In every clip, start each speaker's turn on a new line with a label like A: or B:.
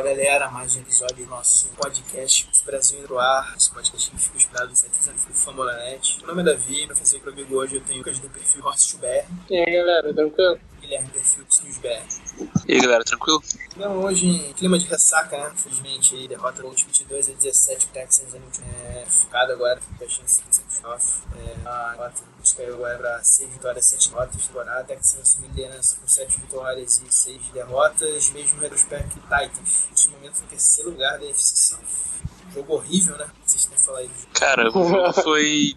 A: Fala galera, mais um episódio do nosso podcast Brasil Indo Ar. Esse podcast que fica hospedado no site do Fambonanet. Meu nome é Davi, no Facebook comigo hoje eu tenho o Lucas do perfil Horst BR,
B: E aí galera, tranquilo?
A: Guilherme do perfil BR.
C: E aí galera, tranquilo?
A: Então hoje em clima de ressaca, né? Infelizmente, derrota do último 22 a 17 o Texans é, focado agora, com a chance de ser playoff. É, a nota caiu agora para 6 vitórias, 7 notas temporada. Texans assume liderança com 7 vitórias e 6 derrotas, mesmo retrospecto que Titans, nesse momento no terceiro lugar da FC South. Jogo horrível, né? Vocês têm que falar jogo.
C: Cara, o jogo foi,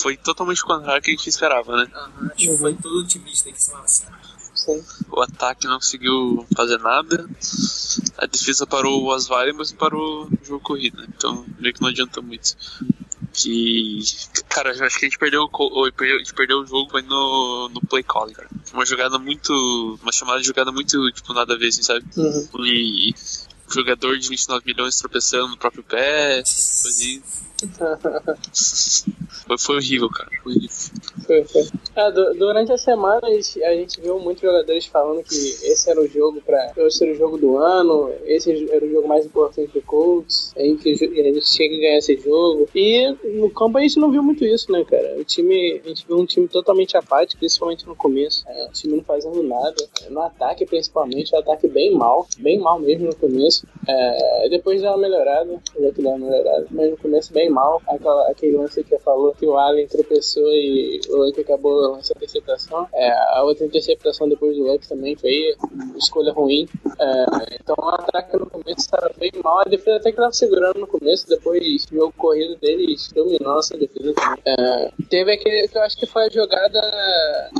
C: foi totalmente o contrário do que a gente esperava, né?
A: Aham, acho que foi todo otimista aí que semana passada.
B: Sim.
C: O ataque não conseguiu fazer nada, a defesa parou o Asvalho, mas parou o jogo corrido, né? Então meio que não adianta muito. Que. Cara, eu acho que a gente perdeu, o co- a gente perdeu o jogo foi no, no play calling, cara. Uma jogada muito. Uma chamada de jogada muito, tipo, nada a ver, assim, sabe?
B: Uhum.
C: E jogador de 29 milhões tropeçando no próprio pé, essas coisas. Foi, foi horrível, cara. Foi horrível.
B: Foi, foi. Du- durante a semana a gente, viu muitos jogadores falando que esse era o jogo para esse o jogo do ano, esse era o jogo mais importante do Colts, a gente tinha que ganhar esse jogo. E no campo a gente não viu muito isso, né, cara? O time, a gente viu um time totalmente apático, principalmente no começo. É, o time não fazendo nada. No ataque, principalmente, o ataque bem mal, bem mal mesmo no começo. É, depois deu uma melhorada, já que deu uma melhorada, mas no começo bem mal. Aquela, aquele lance que falou que o Allen tropeçou e o Luck acabou lançando a interceptação. É, a outra interceptação depois do Luck também foi escolha ruim. É, então o ataque no começo estava bem mal. A defesa até que estava segurando no começo, depois o jogo corrido deles dominou essa defesa também. É, teve aquele que eu acho que foi a jogada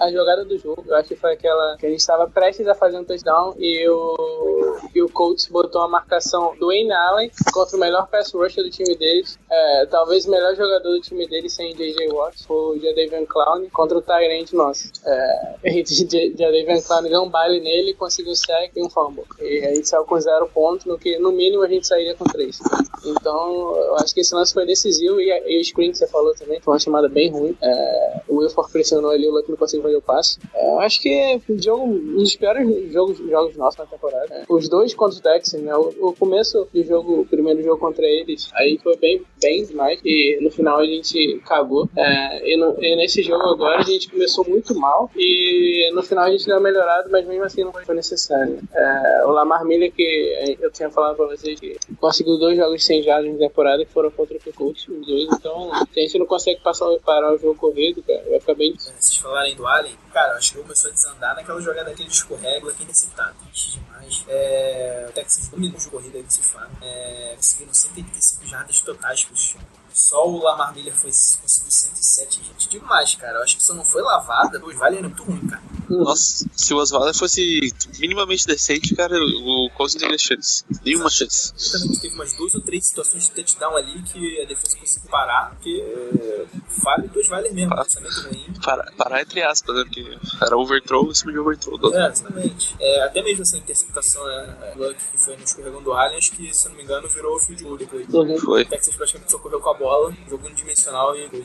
B: a jogada do jogo. Eu acho que foi aquela que a gente estava prestes a fazer um touchdown e o, e o Colts botou a marcação do Wayne Allen contra o melhor pass rusher do time deles. É, talvez o melhor jogador do time deles sem J.J. Watt foi o Jadavian Clown contra o Tyrant nosso. É, e J- Jadavian Clown deu um baile nele, conseguiu sec e um fumble. E a gente saiu com zero ponto, no que no mínimo a gente sairia com três. Então eu acho que esse lance foi decisivo e, e o screen que você falou também foi uma chamada bem ruim. É, o Wilford pressionou ali, o Luck não conseguiu fazer o passe. É, eu acho que um jogo, um dos piores jogos, jogos nossos na temporada. né? Os dois contra o Texas, né? O, o começo do jogo, o primeiro jogo contra eles, aí foi bem, bem demais. E no final a gente cagou. É, e, no- e nesse jogo agora a gente começou muito mal. E no final a gente deu uma melhorada, mas mesmo assim não foi necessário. É, o Lamar Miller, que eu tinha falado pra vocês, que conseguiu dois jogos sem jardas na temporada, que foram contra o Colts, os dois. Então, se a gente não consegue passar, parar o jogo corrido, cara, vai ficar bem
A: É, Vocês falarem do Allen, cara, acho que começou a desandar naquela jogada que ele escorrega aqui interceptado. Triste demais. É, o Texas dominou o jogo corrido aí se fala. É, conseguiram 185 jardas totais pro chão. Só o Lamar Miller foi, conseguiu 107, gente. Digo mais, cara. Eu acho que se não foi lavada, o Vale era muito ruim, cara.
C: Nossa, se o Osvaldo fosse minimamente decente, cara, o Colts não teria chance. Nenhuma chance.
A: Exatamente, teve umas duas ou três situações de touchdown ali que a defesa conseguiu parar, porque falha dos Vale mesmo. Ruim.
C: Parar, parar entre aspas, né? Porque era overthrow em cima de overthrow.
A: É, exatamente. É, até mesmo essa interceptação né, que foi no escorregão do Allen, acho que, se eu não me engano, virou field goal depois.
C: Foi.
A: O Texas praticamente só correu com a bola, jogo unidimensional e gol.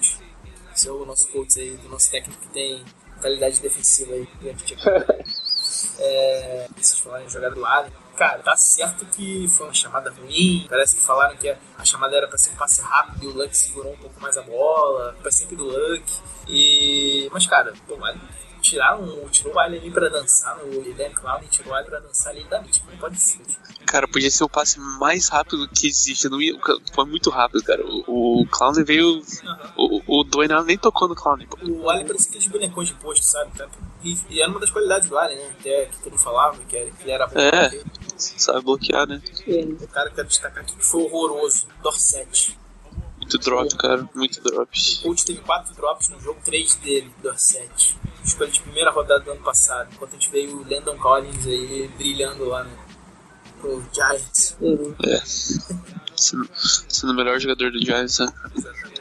A: Esse é o nosso coach aí, do nosso técnico que tem qualidade defensiva aí. tipo. é, vocês falaram em jogada do Allen. Cara, tá certo que foi uma chamada ruim. Parece que falaram que a, chamada era pra ser um passe rápido e o Luck segurou um pouco mais a bola. Foi sempre do Luck. E... Mas, cara, pô, o Allen tiraram, tirou o Allen ali pra dançar no Dan Clown e tirou o Allen pra dançar ali da mítica. Não pode ser. tipo.
C: Cara, podia ser o passe mais rápido que existe. Não ia, foi muito rápido, cara. O, o Clown veio.
A: Aham.
C: O, o Dwayne nem tocou no Clown.
A: O Allen parecia aqueles bonecões de posto, sabe? E, e era uma das qualidades do Allen, né? Até que todo falava que, era, que ele era bom.
C: É. Sabe bloquear, né?
A: O cara que quero destacar aqui que foi horroroso. Dorset.
C: Muito drop, cara. Muito drop.
A: O Colts teve quatro drops no jogo, três dele, Dorset. Escolha de primeira rodada do ano passado. Enquanto a gente veio o Landon Collins aí brilhando lá no, pro Giants.
B: Uhum.
C: É. Sendo, sendo o melhor jogador do Giants, né?
A: Exatamente.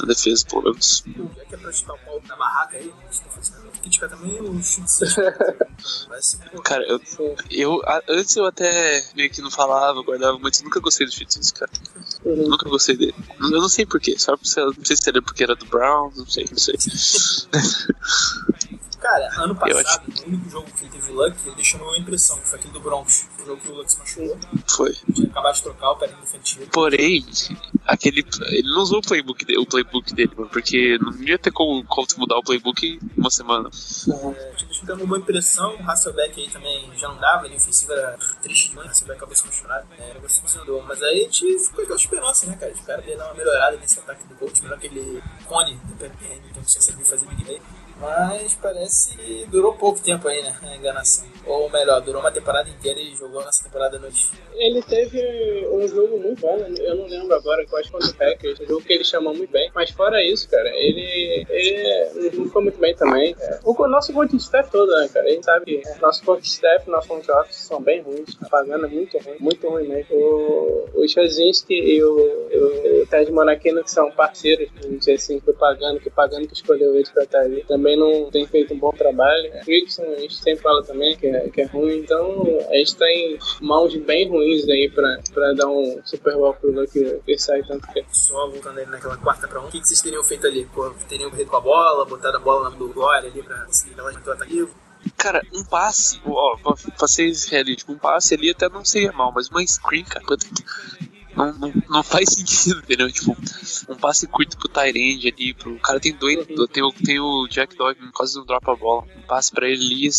C: Na defesa, pelo menos.
A: Já que é pra chutar o pau na barraca aí, tá criticar também o chute
C: Cara, eu, eu a- antes eu até meio que não falava, guardava, mas nunca gostei do Fitz, cara.
B: Uhum.
C: Nunca gostei dele. Eu não sei porquê, só não sei se era porque era do Brown, não sei, não sei.
A: Cara, ano
C: Eu
A: passado, o único jogo que ele teve luck, ele deixou uma impressão, que foi aquele do Broncos. O jogo que o Luck se machucou.
C: Foi.
A: Tinha acabado de trocar o pé defensivo.
C: Porém, aquele. Ele não usou o playbook, de- o playbook dele, mano, porque não ia ter como, como mudar o playbook em uma semana.
A: É, tinha deixado uma boa impressão. O Hasselbeck aí também já não dava, ele ofensiva era triste demais. O Hasselbeck acabou se machucado. É, era decepcionador. Mas aí a gente ficou com aquela esperança, né, cara? Espera dele dar uma melhorada nesse ataque do coach, melhor aquele cone do PPM, então que você sabia fazer Big Play. Mas parece que durou pouco tempo aí, né? A enganação. Ou melhor, durou uma temporada inteira e jogou nessa temporada noite.
B: Ele teve um jogo muito bom, né? eu não lembro agora qual contra o Packers, um jogo que ele chamou muito bem. Mas fora isso, cara, ele, ele não foi muito bem também. É, O nosso coach staff todo, né, cara? A gente sabe que nosso coach staff nosso front office são bem ruins. A pagando é muito ruim, muito ruim mesmo. O, o Chazinski e o, o Ted Monachino, que são parceiros, vamos dizer assim, que o pagando, que o pagando que escolheu eles pra estar ali, também não tem feito um bom trabalho. O Frickson, a gente sempre fala também que é, que é ruim, então a gente tá em mãos bem ruins aí pra, pra dar um Super Bowl pro Luck que sai tanto que.
A: Só voltando aí naquela quarta pra um. O que, que vocês teriam feito ali? Pô, teriam corrido com a bola, botado a bola na mão do Glória ali pra conseguir ela de ataque.
C: Cara, um passe, ó, pra, pra ser realístico, um passe ali até não seria mal, mas uma screen, cara, não, não, não faz sentido, entendeu? Tipo, um passe curto pro Tyrande ali, pro. O cara tem dois. Tem o, tem o Jack Dog quase não dropa a bola. Um passe pra ele ali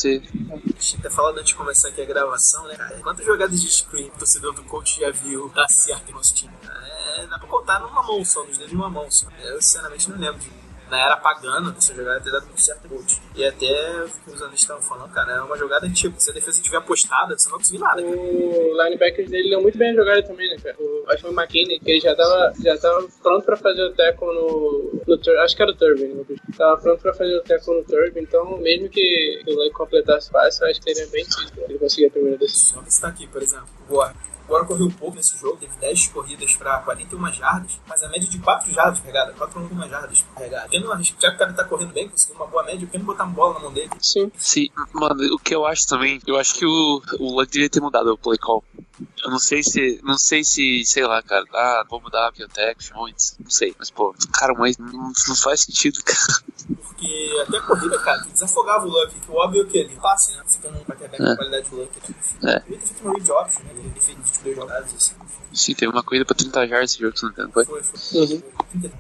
A: gente até falado antes de começar aqui a gravação, né, cara? Quantas jogadas de screen o torcedor do coach já viu dar certo em nosso time? É, dá pra contar numa mão só, nos dedos de uma mão só. Eu, sinceramente, não lembro de. Na era pagando, essa jogada ter dado muito certo coach. E até os analistas estavam falando, cara, é uma jogada tipo, se a defesa estiver apostada, você não vai conseguir nada, cara.
B: O linebacker dele deu muito bem a jogada também, né, cara? O, acho que foi o McKinney, que ele já tava, já tava pronto pra fazer o tackle no, no Acho que era o Turbin, né? Tava pronto pra fazer o tackle no Turbin, então mesmo que o Luck completasse eu acho que seria bem difícil pra ele conseguir a primeira decisão.
A: Só que está aqui, por exemplo, o Gore correu pouco nesse jogo, teve 10 corridas para 41 jardas, mas a média de 4 jardas pegada, 4,1 jardas pegada. Tendo uma, já que o cara tá correndo bem, conseguiu uma boa média, por que não botar uma bola na mão dele?
B: Sim.
C: Sim, mano, o que eu acho também, eu acho que o, o Luck devia ter mudado o play call. Eu não sei se, não sei se, sei lá, cara, ah, vou mudar a protection, antes, não sei, mas pô, cara, mas não, não faz sentido, cara.
A: Porque até a corrida, cara, desafogava o Luck, que o óbvio é o que ele passe, né? Ficando um quarterback com
C: É.
A: a qualidade do Luck.
C: É.
A: Ele ter feito uma read option, né? Ele fez 22 jogadas, assim.
C: Sim, teve uma corrida pra 30 jardas esse jogo, se não me engano, foi?
A: Foi, foi.
B: Uhum.
A: 30.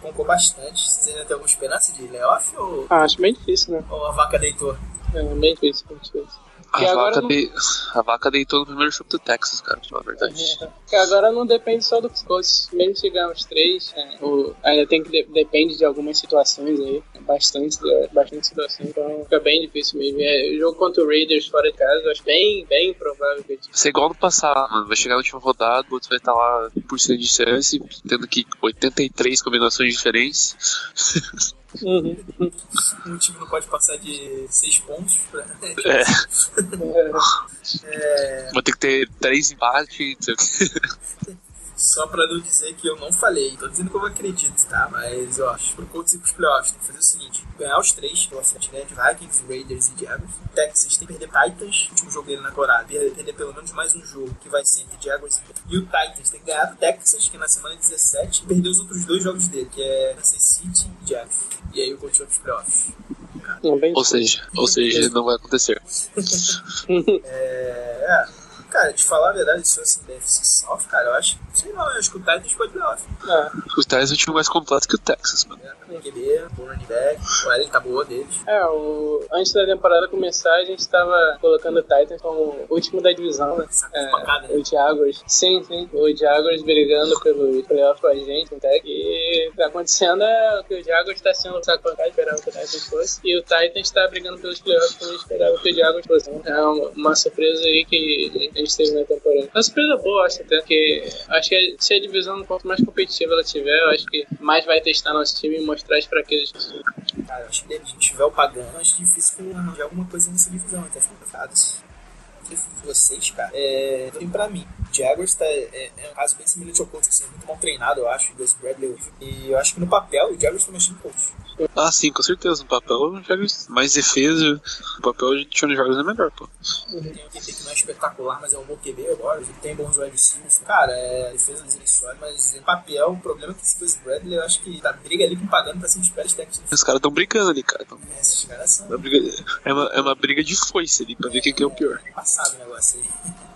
A: Concou bastante. Você ainda tem alguma esperança de layoff ou,
B: Ah, acho bem difícil, né?
A: ou a vaca deitou?
B: É, bem difícil, bem difícil.
C: A vaca,
B: não-
C: de- a vaca deitou no primeiro jogo do Texas, cara, pra falar a verdade.
B: Porque agora não depende só dos coaches. Mesmo se ganhar os três, é, o- ainda tem que de- depende de algumas situações aí. Bastante, é, bastante situações. Então fica bem difícil mesmo. É, o jogo contra o Raiders fora de casa, eu acho bem, bem improvável que a gente
C: Vai ser igual no passado, mano. Vai chegar na última rodada, o outro vai estar lá por cento de chance, tendo que 83 combinações diferentes.
B: Uhum.
A: Um time não pode passar de 6 pontos pra.
C: É,
A: É,
C: vou ter que ter três empates.
A: só pra não dizer que eu não falei, tô dizendo que eu acredito, tá? Mas, ó, pro Colts ir pros playoffs, tem que fazer o seguinte: ganhar os três pela frente, né? De Vikings, Raiders e Jaguars. Texas tem que perder Titans, último jogo dele na temporada, perder, perder pelo menos mais um jogo, que vai ser entre Jaguars e o Titans. Tem que ganhar Texas, que é na semana 17, e perder os outros dois jogos dele, que é Kansas City e Jaguars. E aí o Colts vai pros playoffs.
C: Ou seja, ou seja, não vai acontecer.
A: É, é, cara, te falar a verdade, se fosse DFC South, cara, eu acho, sei lá, eu acho que o Titans pode playoff.
B: Ah,
C: Os Titans é o time mais completo que o Texas, mano.
A: É, QB, o running back, o L tá boa deles.
B: É, o... antes da temporada começar, a gente tava colocando o Titans como o último da divisão, né?
A: Pancada, né?
B: o Jaguars. Sim, sim. O Jaguars brigando pelo playoff com a gente, até que o que tá acontecendo é que o Jaguars tá sendo saco pancada, esperava que o Titans fosse. E o Titans tá brigando pelos playoffs como esperava que o Jaguars fosse. É uma, uma surpresa aí que a gente teve na temporada. Uma surpresa boa, acho até, porque acho que se a divisão quanto mais competitiva ela tiver, eu acho que mais vai testar nosso time e mostrar as fraquezas.
A: Cara, acho que a gente tiver o pagando, acho difícil arranjar alguma coisa nessa divisão, até preocupados. Vocês, cara, é, pra mim. Jaguars tá, é, é um caso bem semelhante ao Colts, assim, muito mal treinado, eu acho, o Gus Bradley é. E eu acho que no papel o Jaguars tá mexendo Colts.
C: Ah, sim, com certeza. No papel, o Jaguars mais defesa. No papel, o Johnny Jaguars é melhor, pô.
A: Tem um QB que não é espetacular, mas é um bom QB agora. Tem bons wide receivers. Cara, é, a defesa deles é sólido, mas no papel, o problema é que esse Gus Bradley, eu acho que tá briga ali com pagando pra cima dos pés técnicos.
C: Os caras tão brincando ali, cara. Tão-
A: É, Esses caras são
C: É uma briga, é uma, é uma briga de foice ali, pra ver quem que é o pior.
A: passado o negócio aí.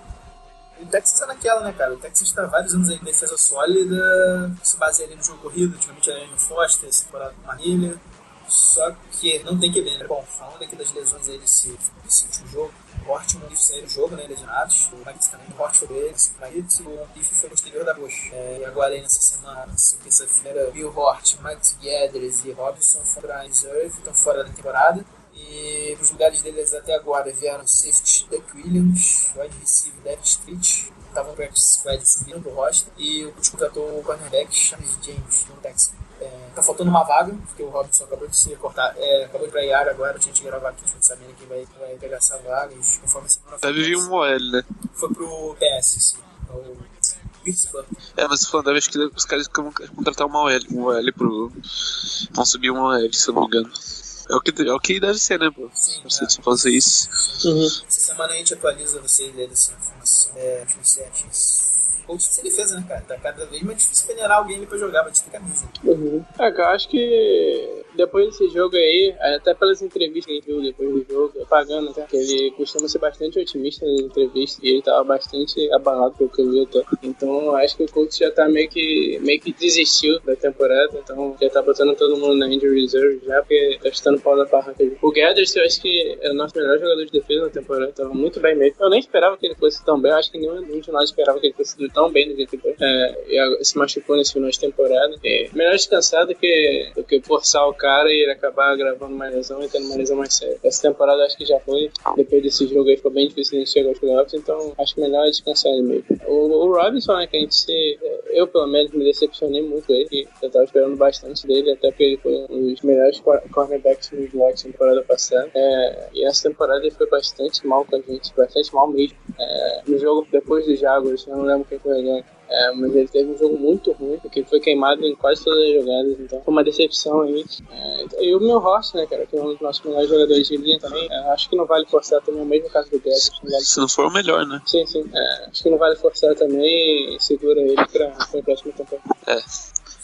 A: O Texas tá naquela, né, cara? O Texas tá há vários anos aí em defesa sólida, se baseia ali no jogo corrido, antigamente era Andrew Foster, essa temporada com Manilha. Só que não tem que ver, né? Bom, falando aqui das lesões aí desse, desse último jogo, o Hort o Mondiff saíram do jogo, né? Lesionados. O Mike também, o Hort foi do ele, o e o Mondiff foi posterior da Bush. É, e agora aí nessa semana, nessa terça-feira, Bill Hort, Mike Guedes e Robinson foram pra reserve, estão fora da temporada. E os lugares deles até agora vieram safety Duck Williams, wide receiver Devin Street, estavam no practice squad subindo pro roster, e o Colts contratou o cornerback James James no Texas. É, tá faltando uma vaga, porque o Robinson acabou de se cortar, é, acabou de ir pra IAR agora, a gente gravar aqui, a gente não sabe nem quem vai, vai pegar essa vaga, e conforme a semana
C: Deve vir um OL, né?
A: foi pro PS, assim, o Pierce Buck.
C: É, mas falando, deve acho que os caras vão contratar uma OL, um OL pro. Vão subir uma OL, se eu não me engano. É o que, é o que deve ser, né, pô?
A: Sim,
C: Você
A: é.
C: se fazer isso.
A: Essa semana a gente atualiza vocês aí dessa informação. É, Coach sem defesa, né, cara? Tá cada vez mais difícil peneirar alguém pra jogar, vai ter camisa.
B: Uhum. É, cara, acho que depois desse jogo aí, até pelas entrevistas que gente viu depois do jogo, pagando até, que ele costuma ser bastante otimista nas entrevistas e ele tava bastante abalado pelo que eu vi até. Então acho que o coach já tá meio que, meio que desistiu da temporada, então já tá botando todo mundo na injury reserve já, porque tá chutando pau da barraca. O Gathers, eu acho que é o nosso melhor jogador de defesa na temporada, tava muito bem mesmo. Eu nem esperava que ele fosse tão bem, eu acho que nenhum de nós esperava que ele fosse tão bem jeito que foi. É, e se machucou nesse final de temporada. É, melhor descansar do que, do que forçar o cara e ele acabar gravando uma lesão e tendo uma lesão mais séria. Essa temporada acho que já foi. Depois desse jogo aí ficou bem difícil gente chegar aos playoffs, então acho melhor descansar ele mesmo. O, o Robinson, né, que a gente se. Eu, pelo menos, me decepcionei muito ele, que eu tava esperando bastante dele, até porque ele foi um dos melhores cor- cornerbacks nos Locks na temporada passada. É, e essa temporada ele foi bastante mal com a gente, bastante mal mesmo. É, no jogo depois do Jaguars, eu não lembro foi agora. É, mas ele teve um jogo muito ruim, porque ele foi queimado em quase todas as jogadas, então foi uma decepção aí. É, e o meu Horst, né, cara, que é um dos nossos melhores jogadores de linha também, é, acho que não vale forçar também, o mesmo caso do Guedes, não vale
C: Se não for o melhor, né?
B: Sim, sim. É, acho que não vale forçar também e segura ele pra, pra próxima temporada.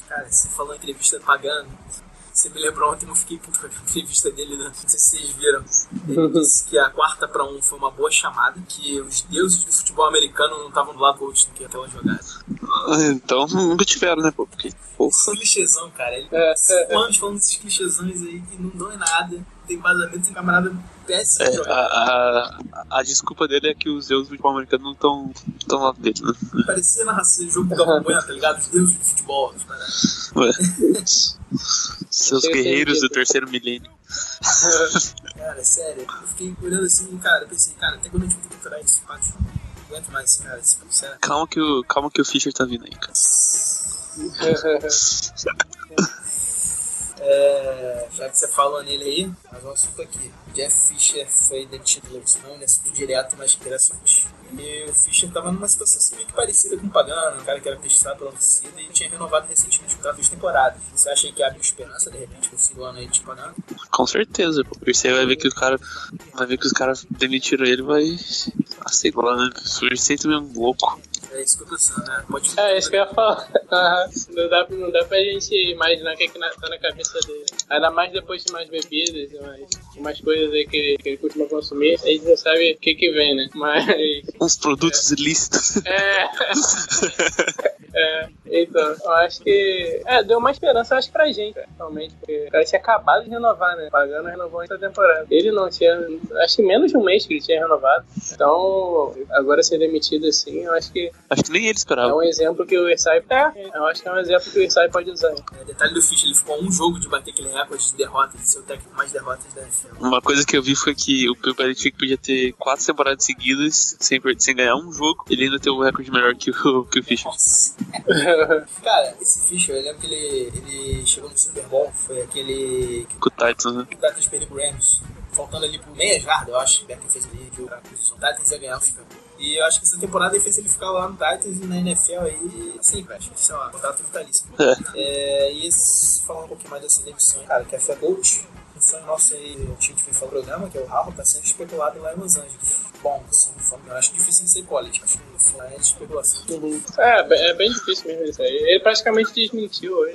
A: Cara, você falou em entrevista pagando. Você me lembrou ontem, eu fiquei puto com a entrevista dele, né? Não sei se vocês viram. Ele disse que a quarta pra um foi uma boa chamada, que os deuses do futebol americano não estavam do lado do coach naquela jogada.
C: Ah, Então nunca tiveram, né, pô? Porque, porra.
A: Esse clichêzão, cara. Ele
B: É,
A: cinco
B: é, é.
A: anos falando desses clichêzões aí que não dão em nada. Tem vazamento, tem camarada péssimo
C: É, a,
A: jogar.
C: a, a desculpa dele é que os deuses do futebol americano não estão tão lá dele, né?
A: Parecia narração de jogo do Galvão tá ligado? Os deuses do futebol. os caras.
C: Ué. Seus guerreiros do terceiro milênio.
A: Cara, sério. Eu fiquei olhando assim, cara, eu pensei, cara, até quando a gente vai ter que capturar esse pátio? Não aguento mais esse cara, esse sério.
C: Calma que, o, calma que o Fischer tá vindo aí, cara.
A: É, já que você falou nele aí, mas o assunto aqui. Jeff Fisher foi demitido do Leipzig, né? Assunto direto, mas interessante. E o Fischer tava numa situação assim, meio que parecida com o Pagano, um cara que era testado pela torcida e tinha renovado recentemente o contrato de temporada. Você acha que abre esperança, de repente, com o segundo ano aí de Pagano?
C: Com certeza, pô. Você vai ver que o cara. Vai ver que os caras demitiram ele vai. Sei lá, né? O sempre meio louco.
A: É isso que eu tô né? Pode
B: É, isso que eu ia falar. Não, dá, não dá pra gente imaginar o que, é que na- tá na cabeça dele. Ainda mais depois de mais bebidas, umas, umas coisas aí que ele, que ele costuma consumir, a gente já sabe o que que vem, né? Mas.
C: Uns produtos ilícitos.
B: É. é, então, eu acho que. É, deu uma esperança, eu acho, pra gente, realmente. Porque o cara tinha acabado de renovar, né? Pagando renovou essa temporada. Ele não tinha. Acho que menos de um mês que ele tinha renovado. Então, agora ser demitido assim, eu acho que
C: Acho que nem ele
B: é
C: esperava.
B: um exemplo que o Irsai. É, eu acho que é um exemplo que o Irsai pode usar.
A: É, detalhe do Fischer, ele ficou um jogo de bater aquele recorde de derrotas, de ser o técnico mais derrotas da NFL.
C: Uma coisa que eu vi foi que o Belichick podia ter quatro temporadas seguidas sem, sem ganhar um jogo. Ele ainda tem um recorde melhor que o, que o Fischer.
A: Cara, esse Fischer, eu lembro que ele, ele chegou no Super Bowl, foi aquele que
C: Com o Titans, né?
A: o Titans perdeu pro Rams, faltando ali por meia jarda, eu acho, o Becker fez ali, que o o Titans ia ganhar o Super Bowl. E eu acho que essa temporada fez ele ficar lá no Titans e na NFL aí, assim, velho. Acho que isso é uma contrato vitalício. É, e esse, falando um pouquinho mais dessa demissão, cara, que é a coach. Um sonho nosso aí, o time que fez o programa, que é o Raul, tá sendo especulado lá em Los Angeles. Bom, assim, eu acho difícil de ser college, acho que isso é especulação.
B: É, é bem difícil mesmo isso aí. Ele praticamente desmentiu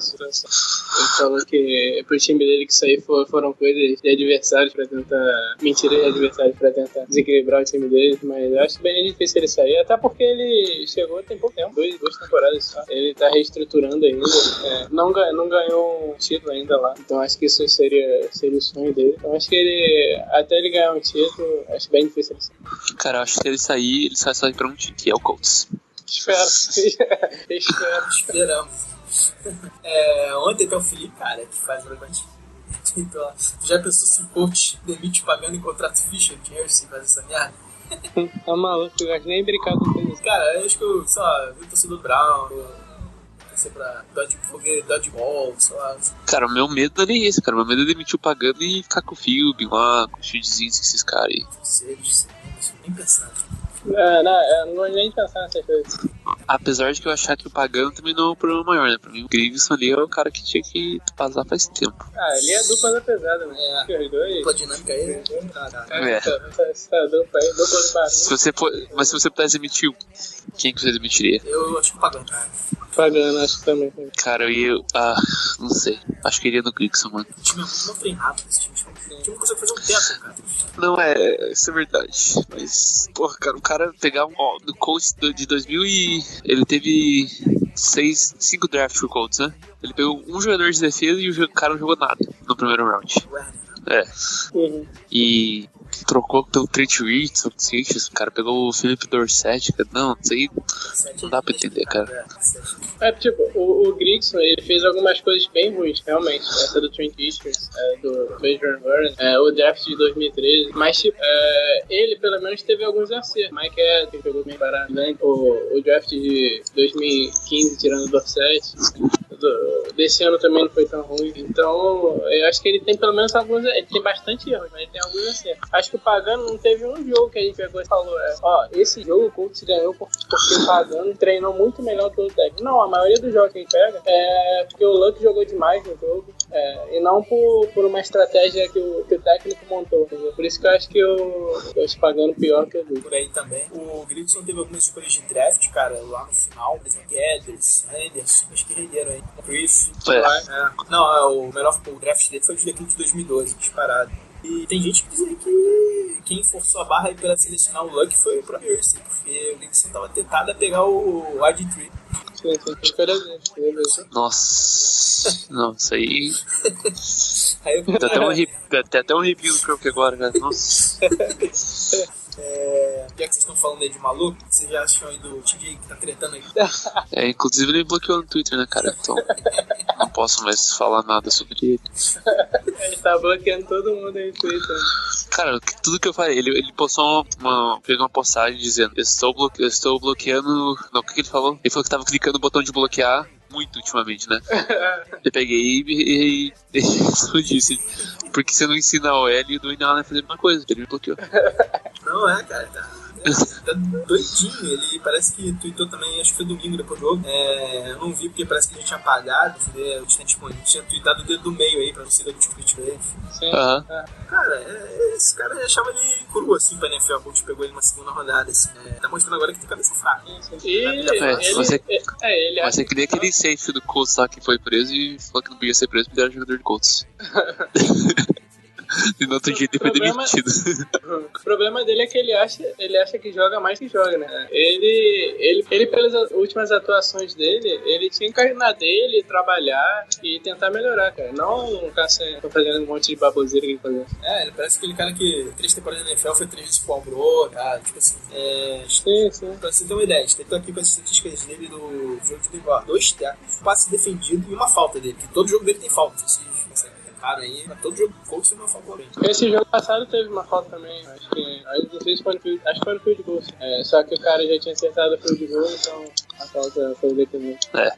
B: situação. Ele falou que pro time dele que isso for- foram coisas de adversários pra tentar. Mentira de adversários pra tentar desequilibrar o time dele, mas eu acho bem difícil ele sair, até porque ele chegou tem pouco tempo, dois, duas temporadas só. Ele tá reestruturando ainda. é, não, não ganhou um título ainda lá. Então acho que isso seria, seria o sonho dele. Então acho que ele, até ele ganhar um título, acho bem difícil ele sair.
C: Cara, eu acho que se ele sair, ele sai sair pra um time, que é o Colts.
B: Espero. Espero.
A: Esperamos. É, ontem tem o Felipe, cara, que faz o relevante. Então, tu já pensou se o coach demite pagando em contrato Fischer de Harris faz essa merda?
B: Tá maluco, eu acho nem brincar com coisa.
A: Cara, eu acho que eu, sei lá, vi o torcedor do Brown, torcer pra Dodge, porque Dodgeball, sei lá.
C: Cara, o meu medo não é nem esse, cara. O meu medo é demitir o pagando e ficar com o Philby lá, com o Shields, esses caras aí.
A: Seres, nem pensando.
B: Não, não, eu não gosto nem de pensar nessas coisas.
C: Apesar de que eu achar que o pagando também não é o problema maior, né? Pra mim, o Grievson ali é o cara que tinha que vazar faz tempo.
B: Ah, ele é dupla da pesada, né?
A: É.
B: Os dois.
A: Dupla dinâmica aí, cara.
B: Cara,
C: É.
B: essa, essa dupla aí, dupla de barulho.
C: Se você for, mas se você pudesse demitir um, quem que você demitiria?
A: Eu acho que pagando, cara.
B: Pagando, acho que também.
C: Cara, eu ia. Ah, não sei. Acho que iria no Grievson, mano.
A: O time é muito treinado esse time. O time não consegue fazer um teto, cara.
C: Não, é, isso é verdade. Mas, porra, cara, o cara pegar um. Ó, no Colts do- de 2000 e. Ele teve seis, cinco drafts pro Colts, né? Ele pegou um jogador de defesa e o cara não jogou nada no primeiro round.
A: Né?
C: É.
B: Uhum.
C: E trocou pelo Trent Richardson, cara pegou o Philip Dorsett, cara. Não,
A: Sete
C: não dá pra entender, cara.
A: É,
B: tipo, o, o Grigson, ele fez algumas coisas bem ruins, realmente. Essa do Trent Richards, é, do Adrian Warren, é, o draft de 2013. Mas, tipo, é, ele pelo menos teve alguns acertos. Mike Adams jogou bem parado, né? O, o draft de 2015, tirando o Dorsett. Do, desse ano também não foi tão ruim. Então, eu acho que ele tem pelo menos alguns. Ele tem bastante erros, mas ele tem alguns acertos. Acho que o Pagano não teve um jogo que a gente pegou e falou: é, ó, esse jogo o Colts ganhou por- porque o Pagano treinou muito melhor que o técnico. Não, a maioria dos jogos que gente pega é porque o Luck jogou demais no jogo. É, e não por, por uma estratégia que o, que o técnico montou. entendeu? Por isso que eu acho que eu, eu estou pagando pior que o Duke.
A: por aí também. O Grigson teve algumas escolhas de draft, cara, lá no final. Por exemplo, Edwards, Anderson, acho que renderam aí. Griff.
C: É.
A: É. Não, é, o melhor o draft dele foi o de 2012, disparado. E tem gente que diz aí que quem forçou a barra aí pra selecionar o Luck foi o próprio Ursi, porque o Grigson tava tentado a pegar o RG3.
B: Sim,
C: Nossa. Não, isso aí.
A: Aí eu
C: Dá até um arrepio, dá até um arrepio no corpo agora, cara. Nossa.
A: É, já que vocês estão falando aí de maluco, vocês já acham aí do TJ que tá tretando aí?
C: É, inclusive ele bloqueou no Twitter, né, cara? Então. Não posso mais falar nada sobre ele.
B: Ele tá bloqueando todo mundo aí no Twitter.
C: Cara, tudo que eu falei, ele, ele postou uma, uma- fez uma postagem dizendo: Estou, bloque, eu estou bloqueando. Não, o que, que ele falou? Ele falou que tava clicando no botão de bloquear muito ultimamente, né? Eu peguei e, e, e isso. Porque você não ensina a OL e o Dwayne Allen a fazer a mesma coisa. Ele me bloqueou.
A: Não é, cara, tá, tá doidinho. Ele parece que tweetou também, acho que foi domingo depois do jogo. É, eu não vi porque parece que ele tinha apagado. Ele tinha, tipo, ele tinha tweetado o dedo do meio aí pra não ser do tweet dele.
B: Sim.
C: Aham.
A: Cara, é, esse cara eu achava ele cru assim pra NFL. Quando pegou ele na segunda rodada, assim, né? Tá mostrando agora que tem cabeça fraca.
B: E
A: É,
B: ele,
C: você-
B: é, é, ele
C: Mas você queria aquele safe do Colts lá que foi preso e falou que não podia ser preso porque ele era jogador de Colts. e no outro dia ele foi
B: Problema-
C: demitido.
B: O problema dele é que ele acha, ele acha que joga mais que joga, né? Ele, ele, ele pelas a- últimas atuações dele, ele tinha que cair na dele, trabalhar e tentar melhorar, cara. Não ficar sem- fazendo um monte de baboseira que ele fazia.
A: É, ele parece aquele cara que três temporadas na NFL foi três vezes pro All-Pro, cara. Tipo assim, é,
B: Sim, sim.
A: Pra você ter uma ideia, eu tô aqui com as estatísticas dele do jogo de ó, dois tecos, passe defendido e uma falta dele, porque todo jogo dele tem falta. Vocês reparar aí, mas todo jogo Colts tem uma falta.
B: Esse jogo passado teve uma falta também, acho que. Acho, não sei se foi no field, acho que foi no field goal. É, só que o cara já tinha acertado o field goal, então a falta foi dele também.
C: É.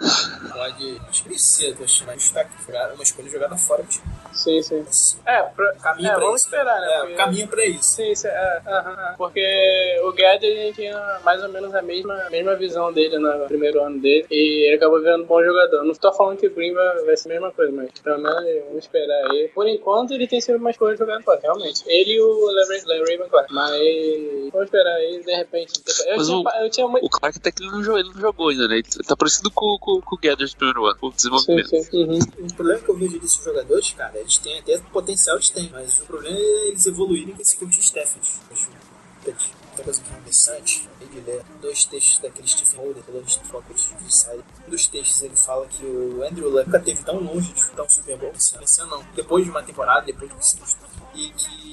A: Pode. Acho que precisa do Rivers tá jogar uma escolha jogada fora time.
B: Sim, sim. É, pra,
A: Caminho
B: é
A: pra
B: vamos
A: isso.
B: esperar, né?
A: É,
B: Porque-
A: caminho pra isso.
B: Sim, sim, é, aham, aham. porque o Guedes tinha mais ou menos a mesma, mesma visão dele no primeiro ano dele e ele acabou virando um bom jogador. Não tô falando que o Green vai, vai ser a mesma coisa, mas pelo menos vamos esperar aí. Por enquanto ele tem sido mais coisa jogando fora, realmente. Ele e o Larry Larry McCoy. Mas vamos esperar aí, de repente. Eu,
C: Mas
B: tinha,
C: o-
B: eu tinha muito.
C: O Clark até que ele não jogou, ele não jogou ainda, né? Ele tá parecido com, com, com o Gathers primeiro ano, o
B: Sim,
C: desenvolvimento.
B: sim. Uhum.
A: O problema que eu vejo desses jogadores, cara, eles têm até potencial, eles têm, mas o problema é eles evoluírem com esse coach Stafford. Acho que Outra coisa que é interessante, ele lê dois textos daquele Stephen Holder, pelo de Pocket de Side. Um dos textos ele fala que o Andrew Luck nunca teve tão longe de chutar um Super Bowl esse ano. Esse ano não, depois de uma temporada, depois do segundo. E que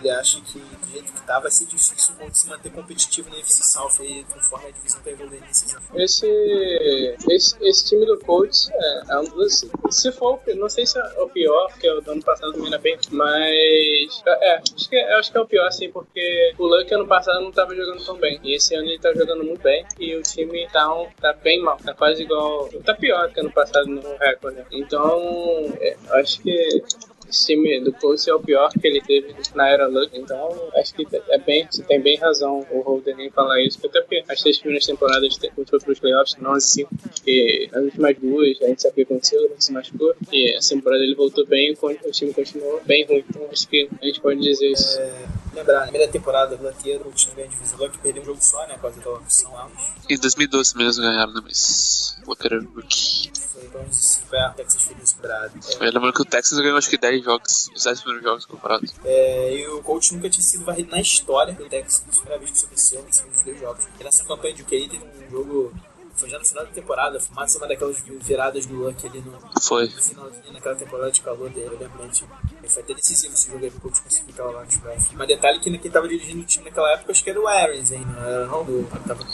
A: ele acha que do jeito que tá vai ser difícil o se manter competitivo na FC South aí, conforme a divisão tá evoluindo nesses anos.
B: Esse, esse, esse time do Colts é, é um dos. Se for, não sei se é o pior, porque o ano passado também era bem. Mas. É, acho que, acho que é o pior, sim, porque o Luck ano passado não tava jogando tão bem. E esse ano ele tá jogando muito bem. E o time tá, um, tá bem mal. Tá quase igual. Tá pior que ano passado no recorde. Então, é, acho que. Esse time do Colts é o pior que ele teve na era Luck, então acho que é bem, você tem bem razão o Holden em falar isso, até porque as três primeiras temporadas te- foi para os playoffs, não as cinco, porque nas últimas duas a gente sabe o que aconteceu, ele se machucou, e essa temporada ele voltou bem, o time continuou bem ruim, então acho que a gente pode dizer isso.
A: Lembrar, na primeira temporada do Lateiro, o time ganhou a divisão, o Luck perdeu um jogo só, né, por causa daquela opção lá,
C: Em 2012 mesmo ganharam, né? Mas. Era rookie.
A: Foi pra 11 é, Texas feliz brado.
C: Eu lembro que o Texas ganhou acho que 10 jogos, os 10 primeiros jogos comparados.
A: É, e o coach nunca tinha sido varrido na história do Texas, foi a primeira vez que isso aconteceu nesses últimos dois jogos. E nessa campanha de UK teve um jogo, foi já no final da temporada, foi mais uma daquelas viradas do Luck ali no,
C: Foi.
A: no finalzinho, naquela temporada de calor dele, eu lembro antes. Ele foi até decisivo esse jogo aí pro coach conseguir aquela lá nos playoffs. Mas detalhe que quem tava dirigindo o time naquela época, acho que era o Arians ainda, não era não? Do, tava.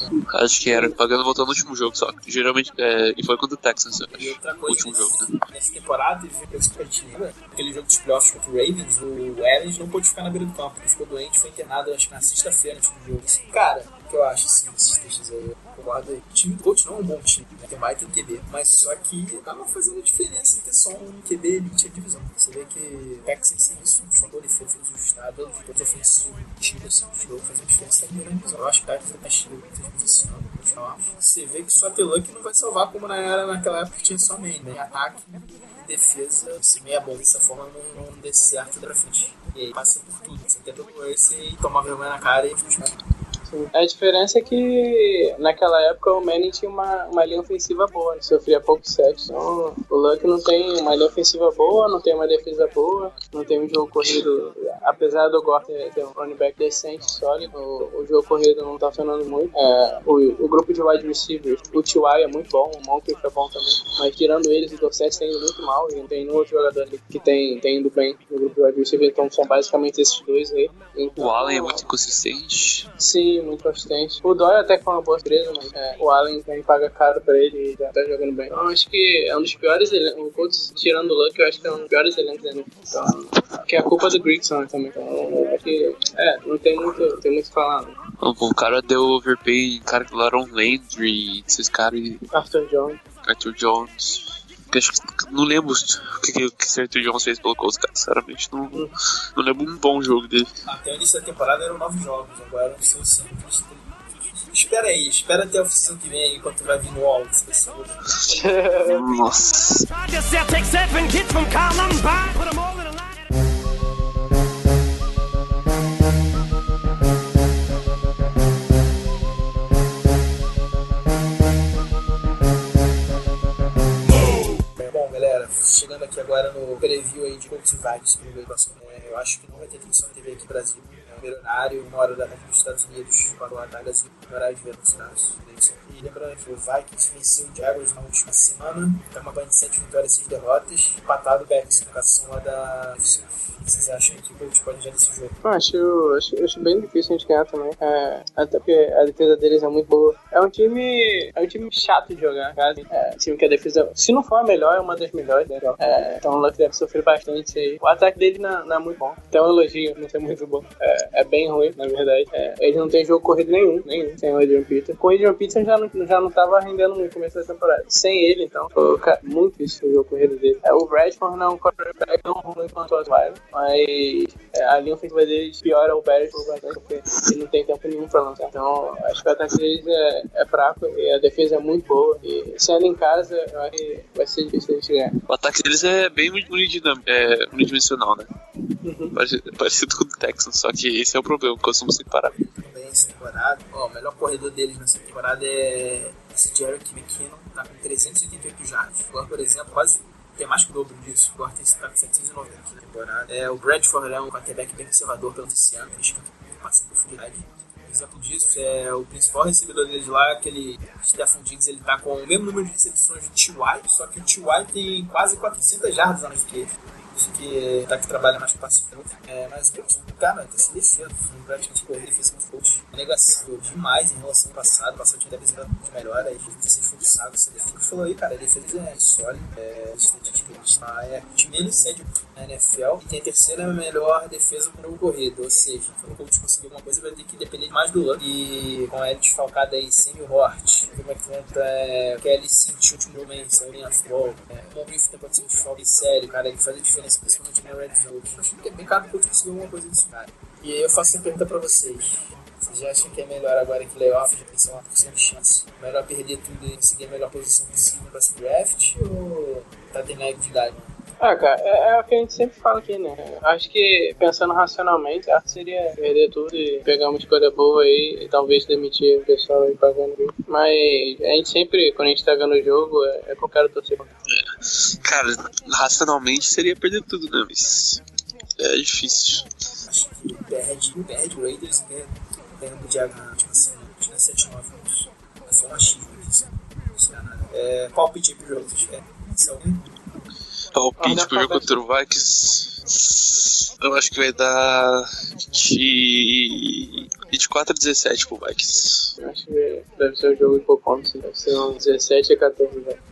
C: Acho que era. Pagando voltou no último jogo só. Geralmente. É, e foi contra o Texans, eu
A: E
C: acho.
A: outra
C: O
A: coisa,
C: último
A: nesse-
C: jogo, né?
A: nessa temporada, teve uma coisa que a gente lembra, aquele jogo dos playoffs contra o Ravens, o Arians não pôde ficar na beira do campo, ele ficou doente, foi internado, acho que na sexta-feira antes do jogo. Assim, cara, que eu acho, assim, desses textos aí, eu aí. O time do coach não é um bom time, né? tem mais que QB, mas só que tava fazendo diferença ter só um QB elite a divisão. Você vê que o Texas sem isso, o defesa fez ajustado, o jogo ofensivo, o time assim, do jogo fazendo diferença também, né? Eu acho que o Texas é mais cheio, esse ano, vou te falar. Você vê que só ter Luck não vai salvar como na era naquela época que tinha só main, né? Ataque defesa, se meia bom dessa forma não, não dê certo da frente. E aí passa por tudo. Você tenta por esse e tomar vergonha na cara e buscar.
B: Sim. A diferença é que naquela época o Manning tinha uma, uma linha ofensiva boa, né? sofria pouco sexo. Então o Luck não tem uma linha ofensiva boa, não tem uma defesa boa, não tem um jogo corrido. Apesar do Gore ter, um running back decente, sólido, o, o jogo corrido não tá funcionando muito. É, o, o grupo de wide receivers, o T.Y. é muito bom, o Moncrief é bom também, mas tirando eles, o Dorset tem indo muito mal e não tem nenhum outro jogador ali que tem, tem indo bem no grupo de wide receiver, então são basicamente esses dois aí. Então,
C: O Allen é muito inconsistente.
B: Sim, muito consistente. O Dói até que foi uma boa surpresa, mas é, o Allen também paga caro pra ele e já tá jogando bem. Então acho que é um dos piores elencos. O Colts, tirando o Luck, eu acho que é um dos piores elencos da NFL. Então, que é a culpa do Grigson também. Então, acho que, é, não tem muito, tem muito o que falar. Né?
C: O cara deu overpay em cara Laron Landry, esses caras e
B: Arthur Jones.
C: Arthur Jones. Que acho que- não lembro o que, que, que Arthur Jones fez pelo Colts, cara. Sinceramente, não, não lembro um bom jogo dele.
A: Até o início da temporada eram nove jogos, agora não sei se Espera aí, espera até a oficina que vem enquanto vai vir no outra.
C: Nossa.
A: Galera, chegando aqui agora no preview aí de Colts e Vikings. É, eu acho que não vai ter transmissão de TV aqui no Brasil. É o primeiro horário, uma hora da tarde nos Estados Unidos, para o Atagazinho, no horário de Unidos. E lembrando que o Vikings venceu o Jaguars na última semana, tá uma banha de 7 vitórias e 6 derrotas, empatado o Bears, na lá da vocês acham que o Colts pode já nesse jogo?
B: Eu acho, acho, acho bem difícil a gente ganhar também. É, até porque a defesa deles é muito boa. É um time. É um time chato de jogar, cara. É time que a defesa, se não for a melhor, é uma das melhores, né? É, então o Luck deve sofrer bastante. O ataque dele não, não é muito bom. Então elogio, não é muito bom. É, é, é bem ruim, na verdade. É, eles não têm jogo corrido nenhum, nenhum, sem o Adrian Peterson. Com o Adrian Peterson já não, já não tava rendendo no começo da temporada. Sem ele, então, foi muito difícil o jogo corrido dele. É, o Bradford não é um quarterback tão ruim quanto o Osweiler, mas é, a linha ofensiva deles piora o Bradford bastante, porque ele não tem tempo nenhum pra lançar. Então, acho que o ataque deles é, é fraco e a defesa é muito boa. E sendo em casa, eu acho que vai ser difícil a gente ganhar.
C: O ataque deles é bem unidinam- é, unidimensional, né? Parecido, parecido com o Texans, só que esse é o problema, costumam se parar.
A: também essa temporada. O melhor corredor deles nessa temporada é esse Jerick McKinnon, tá com 388 jardas. Agora, por exemplo, quase tem mais que o dobro disso. O Gorton está com 790 na temporada. É, o Bradford é um quarterback bem conservador pelo ano, eles passam profundidade. Exemplo disso é o principal recebedor deles lá, aquele Stephen Diggs, ele tá com o mesmo número de recepções do T.Y., só que o T.Y. tem quase 400 jardas a mais que ele. Que tá que trabalha mais com passe curto. É, mas o cara tá se defesa, praticamente correr defesa muito coach. É negativo demais em relação ao passado. O ser muito melhor, aí a gente foi forçado essa defesa. O que falou aí, cara, a defesa é sólida, é estatística, tá, é o time menos sério na NFL e tem a terceira melhor defesa com o corrido, ou seja, se o coach conseguir alguma coisa, vai ter que depender mais do Luck. E com a L desfalcada aí, sem o Hort, como é que conta é, que ele sentiu o último momento, saiu em futebol, é, o Griffith tem ser um desfalque sério, cara, ele faz a diferença, principalmente na Red Zone. Acho que é bem caro que coach conseguir alguma coisa desse cara. E aí eu faço uma pergunta pra vocês. Vocês já acham que é melhor agora que playoff já tem 100% de chance? Melhor perder tudo e conseguir a melhor posição possível no próximo draft? Ou tá de nego de idade?
B: Ah, cara, é, é o que a gente sempre fala aqui, né? Acho que pensando racionalmente, a arte seria perder tudo e pegar uma escolha boa aí e talvez demitir o pessoal aí pagando. Mas a gente sempre, quando a gente tá vendo o jogo, é, é que eu quero torcer contra.
C: Cara, racionalmente seria perder tudo, né? Mas é difícil.
A: Acho que perde, perde o Raiders e ganha, ganha o Diago na última semana. Acho que é 7-9 minutos. É só um achismo sei nada. É, palpite aí pro jogo, vocês querem? Se alguém
C: Palpite pro jogo contra o Vikings. Eu acho que vai dar de 24 a 17 pro Vikings.
B: Acho que deve ser um jogo de poucos, deve ser um 17 a 14, velho.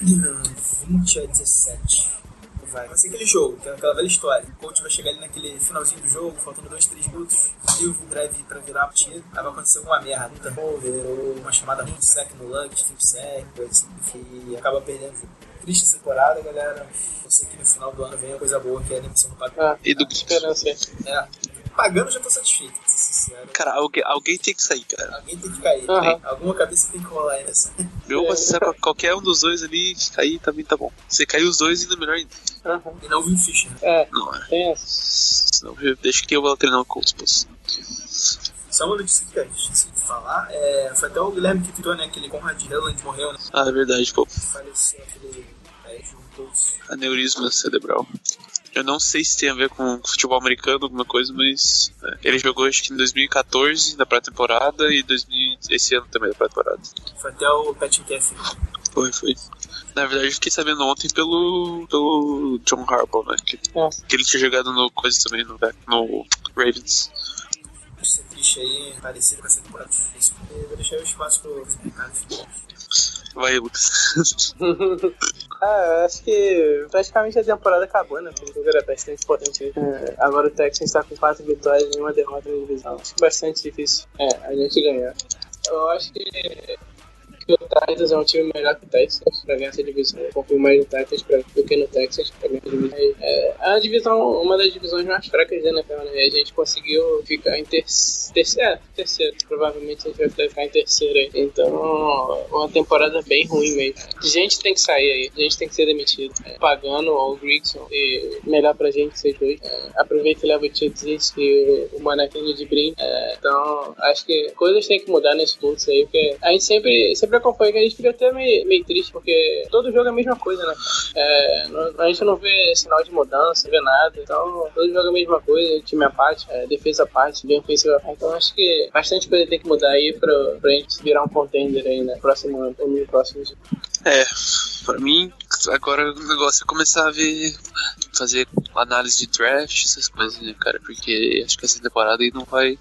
A: 20 a 17. Vai. Vai ser aquele jogo, que é aquela velha história. O coach vai chegar ali naquele finalzinho do jogo, faltando 2, 3 minutos, e o drive pra virar a partida. Aí vai acontecer alguma merda, um turnover, ou uma chamada ruim, sec no lunch, strip sec, coisa assim, que acaba perdendo o jogo. Triste essa temporada, galera. Você que no final do ano vem a coisa boa, que é a demissão do patrão.
B: Ah,
C: E do
B: esperança aí.
A: É, pagando já tô satisfeito,
C: Cara, alguém, alguém tem que sair, cara.
A: Alguém tem que cair.
B: Aham.
A: Alguma cabeça tem que rolar aí nessa.
C: Meu, mas se qual- qualquer um dos dois ali cair, também tá bom. Se cair os dois, ainda melhor ainda.
B: Aham.
A: E não vi o Fischer. né?
B: É,
C: Não, é.
B: tem essa.
C: Senão, deixa que eu vou treinar o Colts, pô.
A: Só uma notícia que a gente esqueci de falar. É, foi até o Guilherme que tweetou, né? Aquele Conrad Hilland morreu, né?
C: Ah, é verdade, pô.
A: Faleceu aquele. É, juntou-se.
C: Aneurisma cerebral. Eu não sei se tem a ver com futebol americano, alguma coisa, mas é, ele jogou acho que em 2014 na pré-temporada e 2000, esse ano também na pré-temporada.
A: Foi até o Pat Caffey.
C: Foi, foi. Na verdade, eu fiquei sabendo ontem pelo, pelo John Harbaugh, né? Que,
B: É.
C: que ele tinha jogado no coisa também, no, no Ravens.
A: Acho que triste aí, parecido com essa temporada difícil. Eu vou deixar o espaço pro Ricardo final.
C: Vai.
B: Ah, eu acho que praticamente a temporada acabou, né? Porque o jogo era bastante importante. É, agora o Texans está com quatro vitórias e uma derrota na divisão. Acho que bastante difícil é, a gente ganhar. Eu acho que, que o Titans é um time melhor que o Texans pra ganhar essa divisão. Eu confio mais no Titans pra, do que no Texas pra ganhar a divisão. É, a divisão, uma das divisões mais fracas da NFL, né? A gente conseguiu ficar em ter terceiro, é, terceiro. Provavelmente a gente vai ficar em terceiro aí. Então, uma temporada bem ruim mesmo. Gente tem que sair aí, gente tem que ser demitido. É, pagando ou Grigson, e melhor pra gente ser dois. É, aproveita e leva o Titans e o, o Manaquinho de brinde. É, então, acho que coisas têm que mudar nesse curso aí, porque a gente sempre, sempre acompanha que a gente fica até meio, meio triste, porque todo jogo é a mesma coisa, né? É, não- a gente não vê sinal de mudança, vê nada. Então, todo jogo é a mesma coisa, time à parte, é, defesa à parte, bem ofensiva. Então, acho que bastante coisa tem que mudar aí pra, pra gente virar um contender aí, né? Próximo ano, ou no próximo jogo.
C: É, pra mim, agora o negócio é começar a ver, fazer análise de draft, essas coisas, né, cara? Porque acho que essa temporada aí não vai,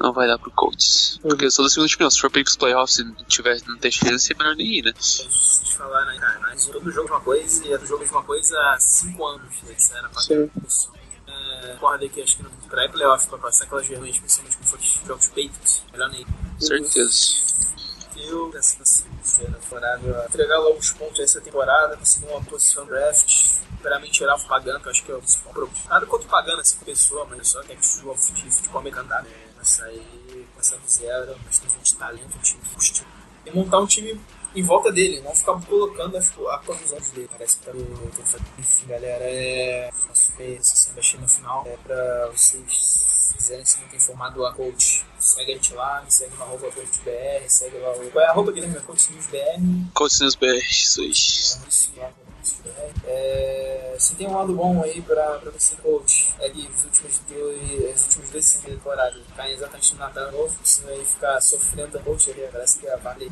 C: não vai dar pro Colts. Porque eu sou do segundo time, não. Se for pra ir pros playoffs e não, tiver, não ter chance, é melhor nem ir, né?
A: Vocês falaram aí, cara, mas todo jogo é uma coisa e é do jogo é uma coisa há 5 anos. Né? Isso era pra
B: Sim.
A: É, É, concorda que acho que pra ir playoff, pra passar aquelas vergonhas, principalmente como for jogos peitos, melhor nem.
C: Certeza.
A: Eu, dessa terceira temporada, entregar logo os pontos essa temporada, conseguir uma posição draft, pra mim tirar o Pagano, que eu acho que é o principal problema. Nada contra o Pagano, assim, pessoa, mas só tem que jogar futebol americano, né? Vai sair, começar do zero, mas tem gente talento, um time custo. E montar um time em volta dele, não ficar colocando as, a anos dele. Parece que tá no. Enfim, galera, é. Nosso sessão da China final. É pra vocês quiserem se manter informado a coach. Segue a gente lá, me segue no arroba coachbr, segue lá o. Qual é a arroba Guilherme? Coach News BR.
C: Coach News BR, isso aí.
A: Isso, lá, é, se tem um lado bom aí pra, pra você, coach, é que os últimos dois, últimas duas semanas da temporada caem exatamente no Natal novo, você vai ficar sofrendo a coach ali, parece que a vale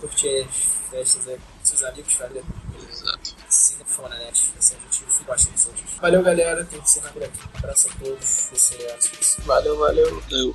A: curtir as festas aí com seus amigos, família.
C: Exato.
A: Siga o Fonanet, assim a gente gosta disso. Valeu, galera, tem que ser por aqui. Um abraço a todos, você é a
B: Valeu, valeu.
C: Eu.